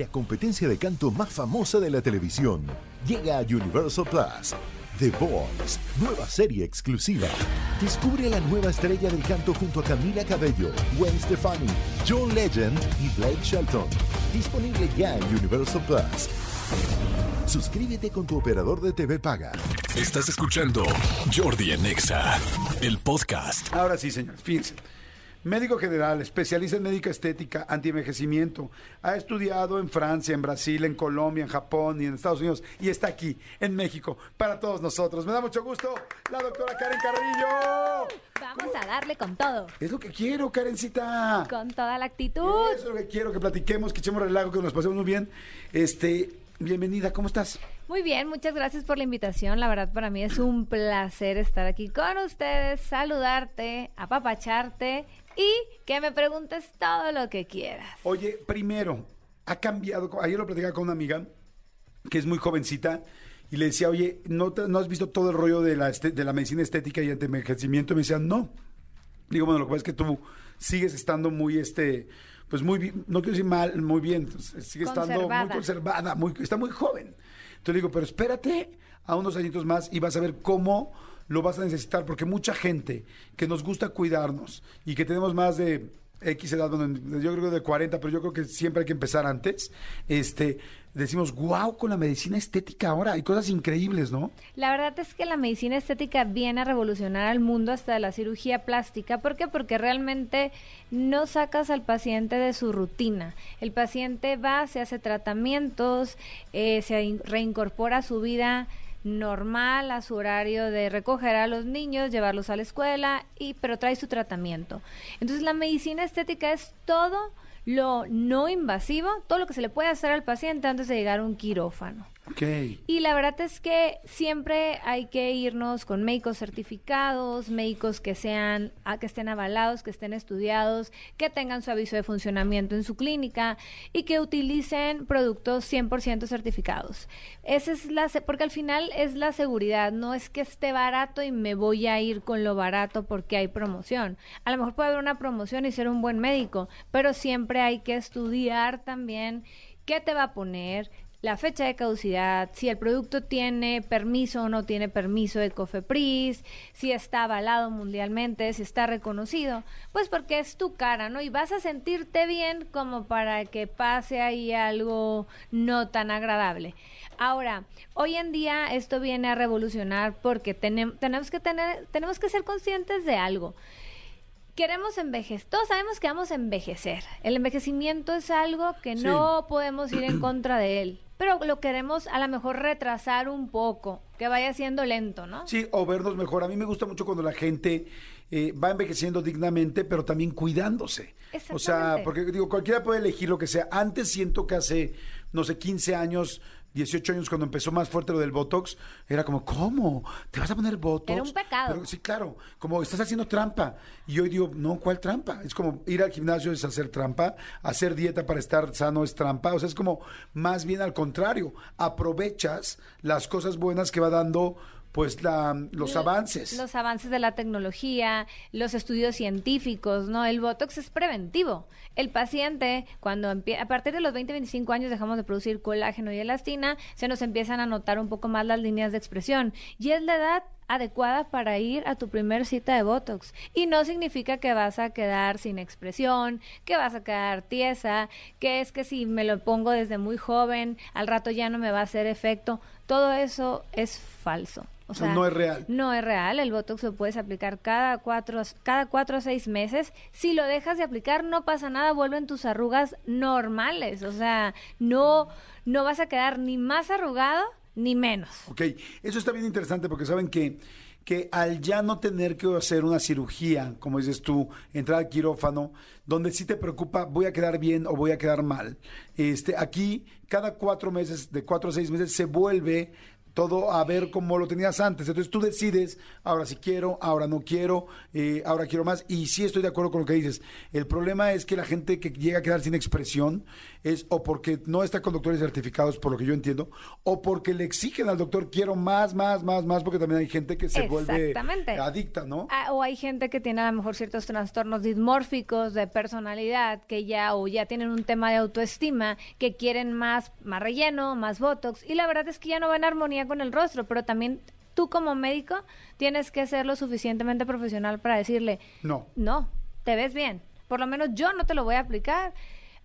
la competencia de canto más famosa de la televisión, llega a Universal Plus. The Voice, nueva serie exclusiva. Descubre a la nueva estrella del canto junto a Camila Cabello, Gwen Stefani, John Legend y Blake Shelton. Disponible ya en Universal Plus. Suscríbete con tu operador de TV Paga. Estás escuchando Jordi Anexa, el podcast. Ahora sí, señores, fíjense. Médico general, especialista en médica estética, antienvejecimiento. Ha estudiado en Francia, en Brasil, en Colombia, en Japón y en Estados Unidos. Y está aquí, en México, para todos nosotros. Me da mucho gusto la doctora Karen Carrillo. Vamos a darle con todo. Es lo que quiero, Karencita. Con toda la actitud. Eso es lo que quiero, que platiquemos, que echemos relajo, que nos pasemos muy bien. Este, bienvenida, ¿cómo estás? Muy bien, muchas gracias por la invitación. La verdad, para mí es un placer estar aquí con ustedes, saludarte, apapacharte y que me preguntes todo lo que quieras. Oye, primero, ha cambiado. Ayer lo platicaba con una amiga que es muy jovencita y le decía, oye, ¿no, te- no has visto todo el rollo de la, este- de la medicina estética y anti-envejecimiento? Y me decía, no. Digo, bueno, lo que pasa es que tú sigues estando muy, este, pues muy, bien, no quiero decir mal, muy bien, pues, sigue estando muy Conservada. conservada, muy, está muy joven. Entonces le digo, pero espérate a unos añitos más y vas a ver cómo lo vas a necesitar, porque mucha gente que nos gusta cuidarnos y que tenemos más de X edad, yo creo de 40, pero yo creo que siempre hay que empezar antes, este, decimos, wow, con la medicina estética ahora, hay cosas increíbles, ¿no? La verdad es que la medicina estética viene a revolucionar al mundo hasta la cirugía plástica. ¿Por qué? Porque realmente no sacas al paciente de su rutina. El paciente va, se hace tratamientos, eh, se in- reincorpora a su vida normal, a su horario de recoger a los niños, llevarlos a la escuela, y pero trae su tratamiento. Entonces la medicina estética es todo lo no invasivo, todo lo que se le puede hacer al paciente antes de llegar a un quirófano. Y la verdad es que siempre hay que irnos con médicos certificados, médicos que sean, que estén avalados, que estén estudiados, que tengan su aviso de funcionamiento en su clínica y que utilicen productos 100% certificados. Esa es la, porque al final es la seguridad, no es que esté barato y me voy a ir con lo barato porque hay promoción. A lo mejor puede haber una promoción y ser un buen médico, pero siempre hay que estudiar también qué te va a poner, la fecha de caducidad, si el producto tiene permiso o no tiene permiso de COFEPRIS, si está avalado mundialmente, si está reconocido, pues porque es tu cara, ¿no? Y vas a sentirte bien como para que pase ahí algo no tan agradable. Ahora, hoy en día esto viene a revolucionar porque tenem- tenemos que tener, tenemos que ser conscientes de algo queremos envejecer, todos sabemos que vamos a envejecer. El envejecimiento es algo que Sí. no podemos ir en contra de él, pero lo queremos a lo mejor retrasar un poco, que vaya siendo lento, ¿no? Sí, o vernos mejor. A mí me gusta mucho cuando la gente eh, va envejeciendo dignamente, pero también cuidándose. O sea, porque digo, cualquiera puede elegir lo que sea. Antes siento que hace, no sé, 15 años, 18 años, cuando empezó más fuerte lo del Botox, era como, ¿cómo? ¿Te vas a poner Botox? Era un pecado. Pero, sí, claro, como estás haciendo trampa. Y hoy digo, no, ¿cuál trampa? Es como ir al gimnasio es hacer trampa, hacer dieta para estar sano es trampa. O sea, es como más bien al contrario, aprovechas las cosas buenas que va dando pues la, los L- avances. Los avances de la tecnología, los estudios científicos, ¿no? El Botox es preventivo. El paciente, cuando a partir de los 20, 25 años dejamos de producir colágeno y elastina, se nos empiezan a notar un poco más las líneas de expresión. Y es la edad adecuada para ir a tu primer cita de Botox. Y no significa que vas a quedar sin expresión, que vas a quedar tiesa, que es que si me lo pongo desde muy joven, al rato ya no me va a hacer efecto. Todo eso es falso. O sea, no es real. No es real. El Botox lo puedes aplicar cada cuatro, cada cuatro a seis meses. Si lo dejas de aplicar, no pasa nada, vuelven tus arrugas normales. O sea, no, no vas a quedar ni más arrugado ni menos. Ok, eso está bien interesante porque saben que, que al ya no tener que hacer una cirugía, como dices tú, entrar al quirófano, donde sí te preocupa, voy a quedar bien o voy a quedar mal. Este, aquí, cada cuatro meses, de cuatro a seis meses, se vuelve todo a ver como lo tenías antes. Entonces tú decides, ahora sí quiero, ahora no quiero, eh, ahora quiero más. Y sí estoy de acuerdo con lo que dices. El problema es que la gente que llega a quedar sin expresión es o porque no está con doctores certificados, por lo que yo entiendo, o porque le exigen al doctor quiero más, más, más, más, porque también hay gente que se vuelve adicta, ¿no? Ah, o hay gente que tiene a lo mejor ciertos trastornos dismórficos de personalidad que ya o ya tienen un tema de autoestima que quieren más más relleno, más botox y la verdad es que ya no va en armonía con el rostro, pero también tú como médico tienes que ser lo suficientemente profesional para decirle, No. no, te ves bien. Por lo menos yo no te lo voy a aplicar.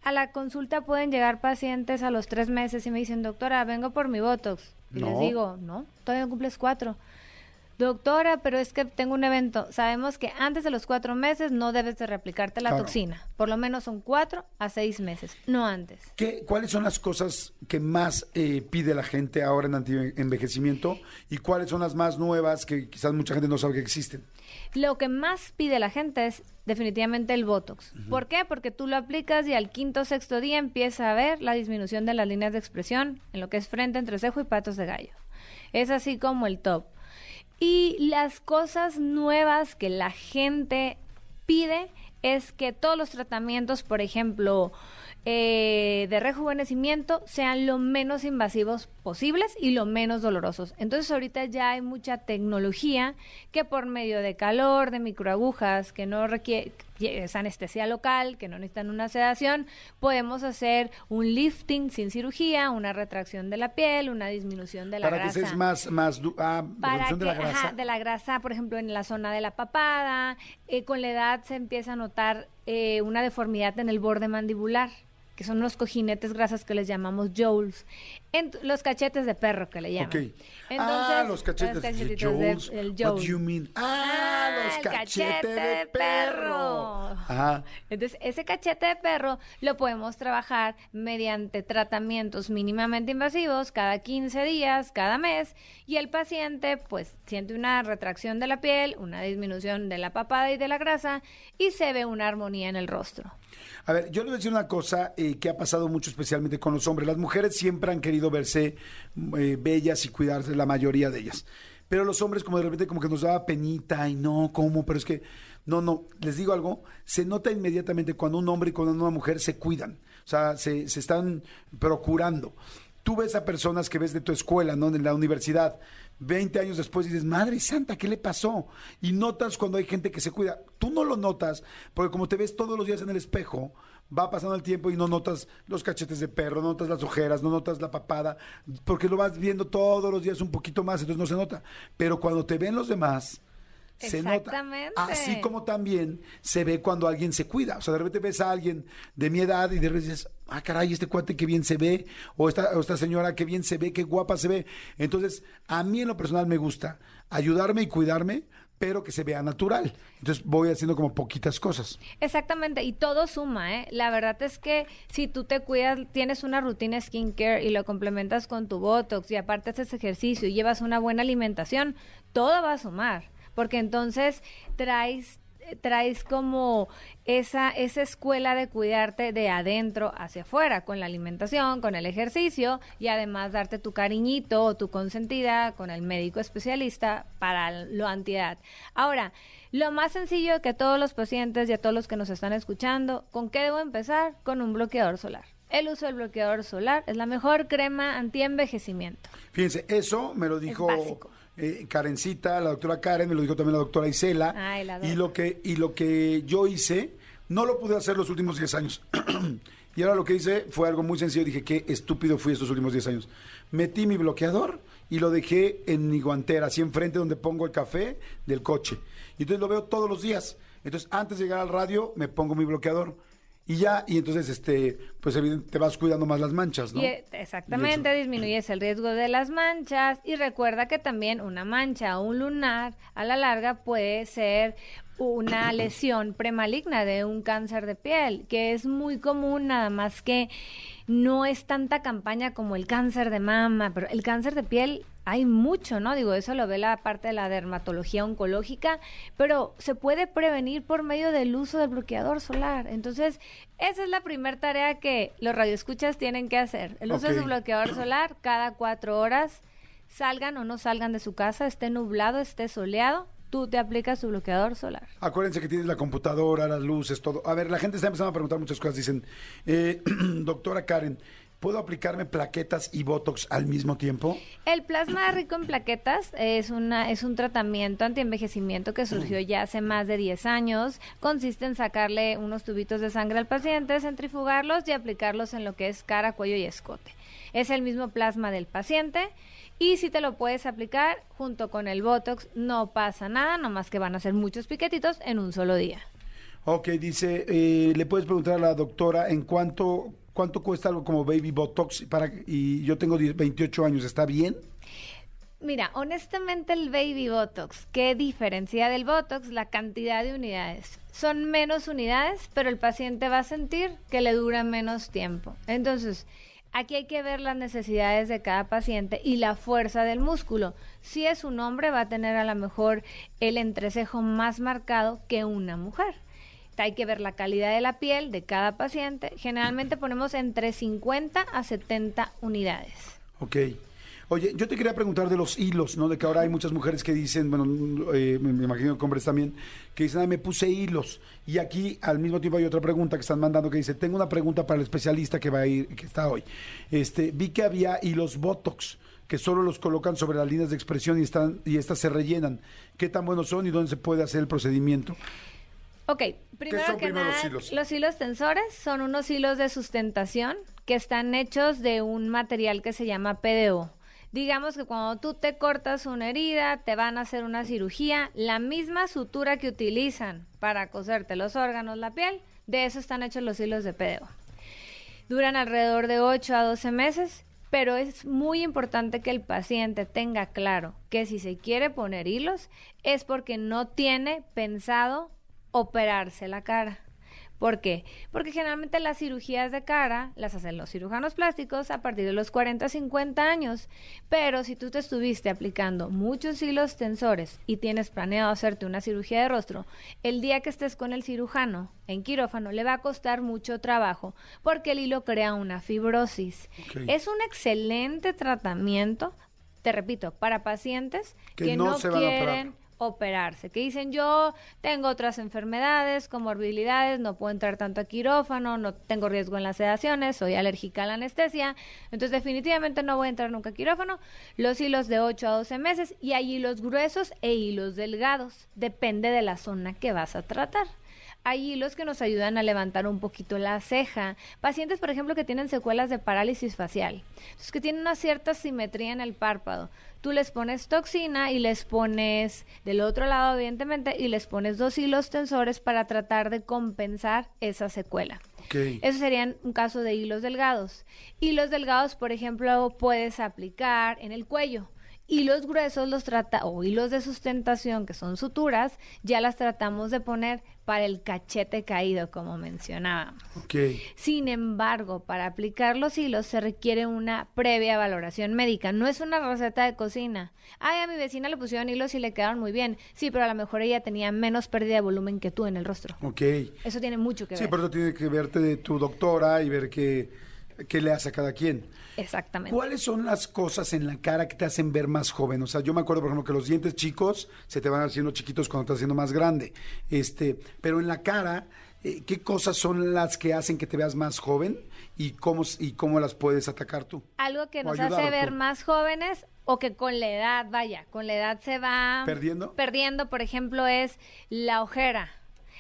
A la consulta pueden llegar pacientes a los tres meses y me dicen, doctora, vengo por mi Botox. Y No. les digo, no, todavía no cumples cuatro. Doctora, pero es que tengo un evento. Sabemos que antes de los cuatro meses no debes de replicarte la Claro. toxina. Por lo menos son cuatro a seis meses, no antes. ¿Qué, ¿Cuáles son las cosas que más eh, pide la gente ahora en anti-envejecimiento y cuáles son las más nuevas que quizás mucha gente no sabe que existen? Lo que más pide la gente es definitivamente el Botox. ¿Por qué? Porque tú lo aplicas y al quinto o sexto día empieza a ver la disminución de las líneas de expresión en lo que es frente, entrecejo y patos de gallo. Es así como el top. Y las cosas nuevas que la gente pide es que todos los tratamientos, por ejemplo, eh, de rejuvenecimiento, sean lo menos invasivos posibles y lo menos dolorosos. Entonces ahorita ya hay mucha tecnología que por medio de calor, de microagujas, que no requiere es anestesia local, que no necesitan una sedación, podemos hacer un lifting sin cirugía, una retracción de la piel, una disminución de la Para que grasa seas más, ah, para reducción que, de la grasa. ajá, de la grasa, por ejemplo, en la zona de la papada. Eh, con la edad se empieza a notar eh, una deformidad en el borde mandibular, que son los cojinetes grasas que les llamamos jowls. En los cachetes de perro que le llaman. Ok. ah, Entonces, los cachetes de cachetitos de- el What jowl. do you mean? Ah, Ah, los cachetes cachete de perro. Ajá. Entonces, ese cachete de perro lo podemos trabajar mediante tratamientos mínimamente invasivos cada 15 días, cada mes, y el paciente pues siente una retracción de la piel, una disminución de la papada y de la grasa, y se ve una armonía en el rostro. A ver, yo le voy a decir una cosa eh, que ha pasado mucho especialmente con los hombres. Las mujeres siempre han querido verse eh, bellas y cuidarse, la mayoría de ellas. Pero los hombres como de repente como que nos daba penita y no, ¿cómo? Pero es que, no, no, les digo algo, se nota inmediatamente cuando un hombre y cuando una mujer se cuidan. O sea, se, se están procurando. Tú ves a personas que ves de tu escuela, ¿no? En la universidad, 20 años después dices, Madre Santa, ¿qué le pasó? Y notas cuando hay gente que se cuida. Tú no lo notas, porque como te ves todos los días en el espejo, va pasando el tiempo y no notas los cachetes de perro, no notas las ojeras, no notas la papada, porque lo vas viendo todos los días un poquito más, entonces no se nota. Pero cuando te ven los demás, se nota. Así como también se ve cuando alguien se cuida. O sea, de repente ves a alguien de mi edad y de repente dices, ah, caray, este cuate qué bien se ve, o esta, o esta señora qué bien se ve, qué guapa se ve. Entonces, a mí en lo personal me gusta ayudarme y cuidarme, pero que se vea natural. Entonces voy haciendo como poquitas cosas. Exactamente, y todo suma, ¿eh? La verdad es que si tú te cuidas, tienes una rutina skincare y lo complementas con tu Botox y aparte haces ejercicio y llevas una buena alimentación, todo va a sumar, porque entonces traes traes como esa esa escuela de cuidarte de adentro hacia afuera con la alimentación, con el ejercicio y además darte tu cariñito o tu consentida con el médico especialista para lo antiedad. Ahora, lo más sencillo que a todos los pacientes y a todos los que nos están escuchando, ¿con qué debo empezar? Con un bloqueador solar. El uso del bloqueador solar es la mejor crema anti-envejecimiento. Fíjense, eso me lo dijo. Eh, Karencita, la doctora Karen, me lo dijo también la doctora Isela. Ay, la y lo que y lo que yo hice, no lo pude hacer los últimos 10 años. y ahora lo que hice fue algo muy sencillo. Dije, qué estúpido fui estos últimos 10 años. Metí mi bloqueador y lo dejé en mi guantera, así enfrente donde pongo el café del coche. Y entonces lo veo todos los días. Entonces, antes de llegar al radio, me pongo mi bloqueador. Y ya, y entonces, este, pues evidente, te vas cuidando más las manchas, ¿no? Y, exactamente, disminuyes el riesgo de las manchas y recuerda que también una mancha o un lunar a la larga puede ser una lesión premaligna de un cáncer de piel, que es muy común, nada más que no es tanta campaña como el cáncer de mama, pero el cáncer de piel hay mucho, ¿no? Digo, eso lo ve la parte de la dermatología oncológica, pero se puede prevenir por medio del uso del bloqueador solar. Entonces, esa es la primera tarea que los radioescuchas tienen que hacer. El uso de su bloqueador solar cada cuatro horas, salgan o no salgan de su casa, esté nublado, esté soleado, tú te aplicas tu bloqueador solar. Acuérdense que tienes la computadora, las luces, todo. A ver, la gente está empezando a preguntar muchas cosas. Dicen, eh, doctora Karen, ¿puedo aplicarme plaquetas y botox al mismo tiempo? El plasma rico en plaquetas es, una, es un tratamiento antienvejecimiento que surgió ya hace más de 10 años. Consiste en sacarle unos tubitos de sangre al paciente, centrifugarlos y aplicarlos en lo que es cara, cuello y escote. Es el mismo plasma del paciente y si te lo puedes aplicar junto con el Botox, no pasa nada, nomás que van a ser muchos piquetitos en un solo día. Ok, dice, eh, le puedes preguntar a la doctora en cuánto, cuánto cuesta algo como Baby Botox para, y yo tengo 10 28 años, ¿está bien? Mira, honestamente el Baby Botox, ¿qué diferencia del Botox? La cantidad de unidades. Son menos unidades, pero el paciente va a sentir que le dura menos tiempo. Entonces, Aquí hay que ver las necesidades de cada paciente y la fuerza del músculo. Si es un hombre, va a tener a lo mejor el entrecejo más marcado que una mujer. Hay que ver la calidad de la piel de cada paciente. Generalmente ponemos entre 50 a 70 unidades. Ok. Oye, yo te quería preguntar de los hilos, ¿no? De que ahora hay muchas mujeres que dicen, bueno, eh, me, imagino que hombres también, que dicen, ay, me puse hilos. Y aquí al mismo tiempo hay otra pregunta que están mandando que dice, tengo una pregunta para el especialista que va a ir, que está hoy. Este, vi que había hilos Botox que solo los colocan sobre las líneas de expresión y están y estas se rellenan. ¿Qué tan buenos son y dónde se puede hacer el procedimiento? Ok, primero que nada, los hilos? los hilos tensores son unos hilos de sustentación que están hechos de un material que se llama PDO digamos que cuando tú te cortas una herida, te van a hacer una cirugía, la misma sutura que utilizan para coserte los órganos, la piel, de eso están hechos los hilos de PDO. Duran alrededor de 8 a 12 meses, pero es muy importante que el paciente tenga claro que si se quiere poner hilos es porque no tiene pensado operarse la cara. ¿Por qué? Porque generalmente las cirugías de cara las hacen los cirujanos plásticos a partir de los 40, 50 años. Pero si tú te estuviste aplicando muchos hilos tensores y tienes planeado hacerte una cirugía de rostro, el día que estés con el cirujano en quirófano le va a costar mucho trabajo porque el hilo crea una fibrosis. Es un excelente tratamiento, te repito, para pacientes que, no, quieren operarse, que dicen yo tengo otras enfermedades, comorbilidades, no puedo entrar tanto a quirófano, no tengo riesgo en las sedaciones, soy alérgica a la anestesia, entonces definitivamente no voy a entrar nunca a quirófano. Los hilos de 8 a 12 meses y hay hilos gruesos e hilos delgados, depende de la zona que vas a tratar hay hilos que nos ayudan a levantar un poquito la ceja. Pacientes, por ejemplo, que tienen secuelas de parálisis facial, entonces que tienen una cierta simetría en el párpado. Tú les pones toxina y les pones del otro lado, evidentemente, y les pones dos hilos tensores para tratar de compensar esa secuela. Eso serían un caso de hilos delgados. Hilos delgados, por ejemplo, puedes aplicar en el cuello Hilos gruesos los trata, o hilos de sustentación, que son suturas, ya las tratamos de poner para el cachete caído, como mencionábamos. Sin embargo, para aplicar los hilos se requiere una previa valoración médica. No es una receta de cocina. Ay, a mi vecina le pusieron hilos y le quedaron muy bien. Sí, pero a lo mejor ella tenía menos pérdida de volumen que tú en el rostro. Ok. Eso tiene mucho que ver. Sí, por eso tiene que verte de tu doctora y ver qué, qué le hace a cada quien. Exactamente. ¿Cuáles son las cosas en la cara que te hacen ver más joven? O sea, yo me acuerdo, por ejemplo, que los dientes chicos se te van haciendo chiquitos cuando estás haciendo más grande. Este, pero en la cara, eh, ¿qué cosas son las que hacen que te veas más joven y cómo, y cómo las puedes atacar tú? Algo que nos hace ver más jóvenes o que con la edad, vaya, con la edad se va perdiendo. Perdiendo, por ejemplo, es la ojera.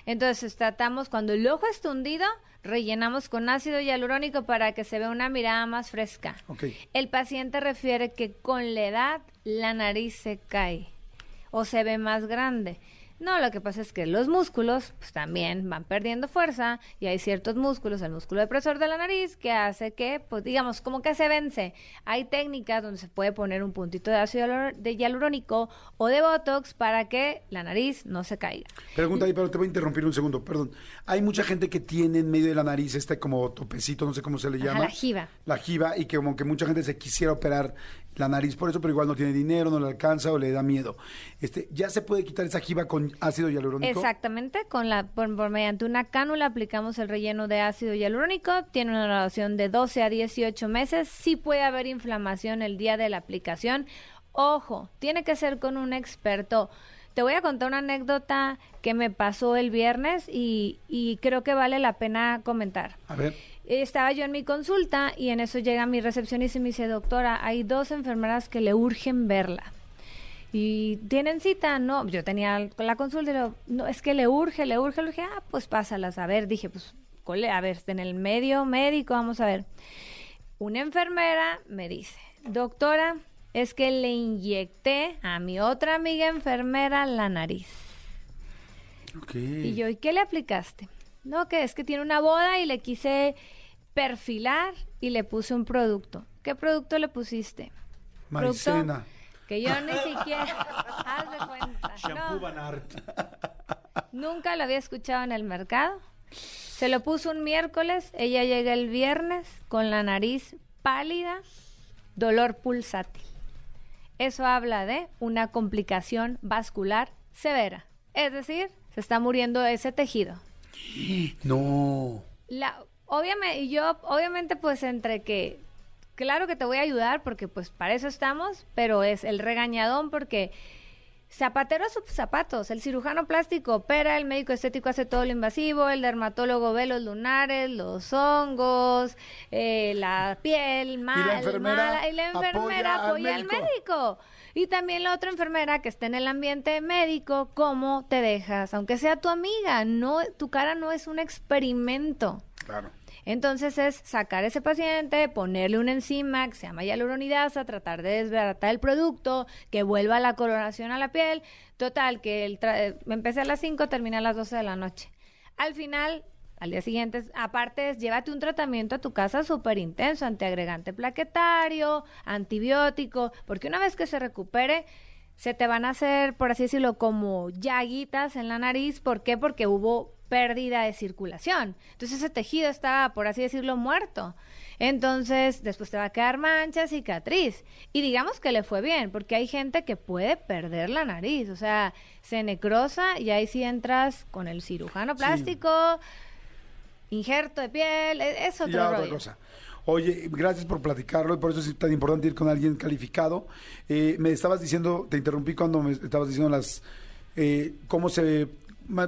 Entonces tratamos cuando el ojo está hundido, rellenamos con ácido hialurónico para que se vea una mirada más fresca. El paciente refiere que con la edad la nariz se cae o se ve más grande. No, lo que pasa es que los músculos pues, también van perdiendo fuerza y hay ciertos músculos, el músculo depresor de la nariz, que hace que, pues digamos, como que se vence. Hay técnicas donde se puede poner un puntito de ácido de hialurónico o de botox para que la nariz no se caiga. Pregunta ahí, pero te voy a interrumpir un segundo, perdón. Hay mucha gente que tiene en medio de la nariz este como topecito, no sé cómo se le llama. la jiba. La jiba, y que como que mucha gente se quisiera operar la nariz por eso, pero igual no tiene dinero, no le alcanza o le da miedo. Este, ¿Ya se puede quitar esa jiba con ácido hialurónico? Exactamente, con la, por, mediante una cánula aplicamos el relleno de ácido hialurónico, tiene una duración de 12 a 18 meses, sí puede haber inflamación el día de la aplicación. Ojo, tiene que ser con un experto te voy a contar una anécdota que me pasó el viernes y, y creo que vale la pena comentar. A ver. Estaba yo en mi consulta y en eso llega mi recepcionista y me dice, doctora, hay dos enfermeras que le urgen verla. Y tienen cita, no, yo tenía la consulta y le digo, no, es que le urge, le urge, le urge, ah, pues pásalas, a ver, dije, pues, cole, a ver, en el medio médico, vamos a ver. Una enfermera me dice, doctora, es que le inyecté a mi otra amiga enfermera la nariz. Y yo, ¿y qué le aplicaste? No, que es que tiene una boda y le quise perfilar y le puse un producto. ¿Qué producto le pusiste? Producto Maicena. Que yo ni siquiera. Haz de cuenta. Shampoo No, Van Art. nunca lo había escuchado en el mercado. Se lo puso un miércoles, ella llega el viernes con la nariz pálida, dolor pulsátil. Eso habla de una complicación vascular severa. Es decir, se está muriendo ese tejido. No. La, obviamente, yo, obviamente, pues entre que, claro que te voy a ayudar porque pues para eso estamos, pero es el regañadón porque zapatero a sus zapatos, el cirujano plástico opera, el médico estético hace todo lo invasivo, el dermatólogo ve los lunares, los hongos, eh, la piel enfermera mala, y la enfermera al apoya al médico. médico. Y también la otra enfermera que está en el ambiente médico, ¿cómo te dejas? Aunque sea tu amiga, no, tu cara no es un experimento. Claro. Entonces es sacar ese paciente, ponerle una enzima que se llama hialuronidasa, tratar de desbaratar el producto, que vuelva la coloración a la piel. Total, que el tra- empecé a las 5, terminé a las 12 de la noche. Al final, al día siguiente, aparte es llévate un tratamiento a tu casa súper intenso, antiagregante plaquetario, antibiótico, porque una vez que se recupere, se te van a hacer, por así decirlo, como llaguitas en la nariz. ¿Por qué? Porque hubo pérdida de circulación. Entonces ese tejido estaba, por así decirlo, muerto. Entonces después te va a quedar mancha, cicatriz. Y digamos que le fue bien, porque hay gente que puede perder la nariz. O sea, se necrosa y ahí sí entras con el cirujano plástico, injerto de piel, e- es otro ya otra rollo. cosa. Oye, gracias por platicarlo y por eso es tan importante ir con alguien calificado. Eh, me estabas diciendo, te interrumpí cuando me estabas diciendo las, eh, cómo se,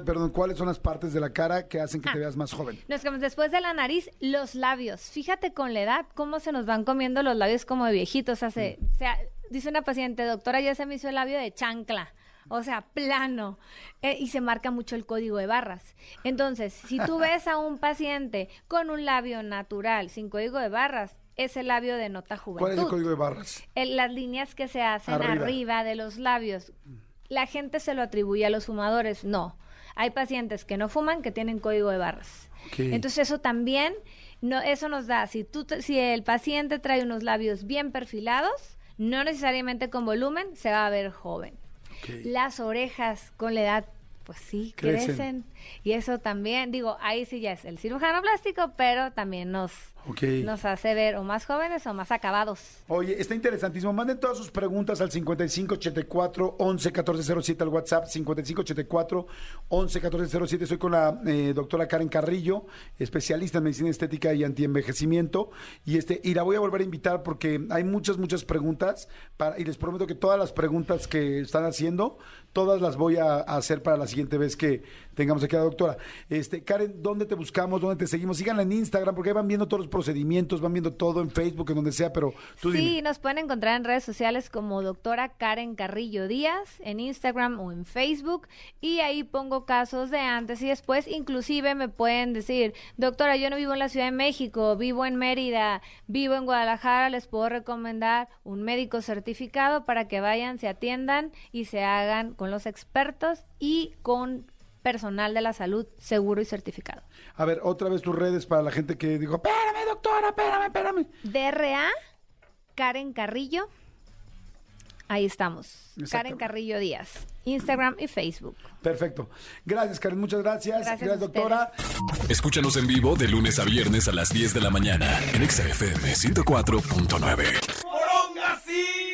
perdón, cuáles son las partes de la cara que hacen que te Ah. veas más joven. Nos quedamos después de la nariz, los labios. Fíjate con la edad cómo se nos van comiendo los labios como de viejitos. O sea, se- sea, dice una paciente, doctora, ya se me hizo el labio de chancla. O sea, plano. Eh, y se marca mucho el código de barras. Entonces, si tú ves a un paciente con un labio natural, sin código de barras, ese labio denota juventud. ¿Cuál es el código de barras? El- las líneas que se hacen Arriba. arriba. de los labios. La gente se lo atribuye a los fumadores. No. Hay pacientes que no fuman que tienen código de barras. Entonces eso también, no, eso nos da, si, tú, si el paciente trae unos labios bien perfilados, no necesariamente con volumen, se va a ver joven. Las orejas con la edad, pues sí, Crecen. crecen. Y eso también, digo, ahí sí ya es el cirujano plástico, pero también nos, nos hace ver o más jóvenes o más acabados. Oye, está interesantísimo. Manden todas sus preguntas al 5584 11 1407 al WhatsApp 5584 11 1407. Soy con la eh, doctora Karen Carrillo, especialista en medicina estética y antienvejecimiento. Y este y la voy a volver a invitar porque hay muchas muchas preguntas para, y les prometo que todas las preguntas que están haciendo todas las voy a, a hacer para la siguiente vez que tengamos aquí a la doctora. Este, Karen, ¿dónde te buscamos? ¿Dónde te seguimos? Síganla en Instagram porque ahí van viendo todos los procedimientos, van viendo todo en Facebook, en donde sea, pero tú sí, dime. nos pueden encontrar en redes sociales como doctora Karen Carrillo Díaz, en Instagram o en Facebook, y ahí pongo casos de antes y después. Inclusive me pueden decir, doctora, yo no vivo en la Ciudad de México, vivo en Mérida, vivo en Guadalajara, les puedo recomendar un médico certificado para que vayan, se atiendan y se hagan con los expertos y con personal de la salud seguro y certificado. A ver, otra vez tus redes para la gente que dijo, espérame, doctora, espérame, espérame. DRA, Karen Carrillo. Ahí estamos. Karen. Carrillo Díaz. Instagram y Facebook. Perfecto. Gracias, Karen, muchas gracias. Gracias a doctora. Escúchanos en vivo de lunes a viernes a las 10 de la mañana en Exa FM 104.9.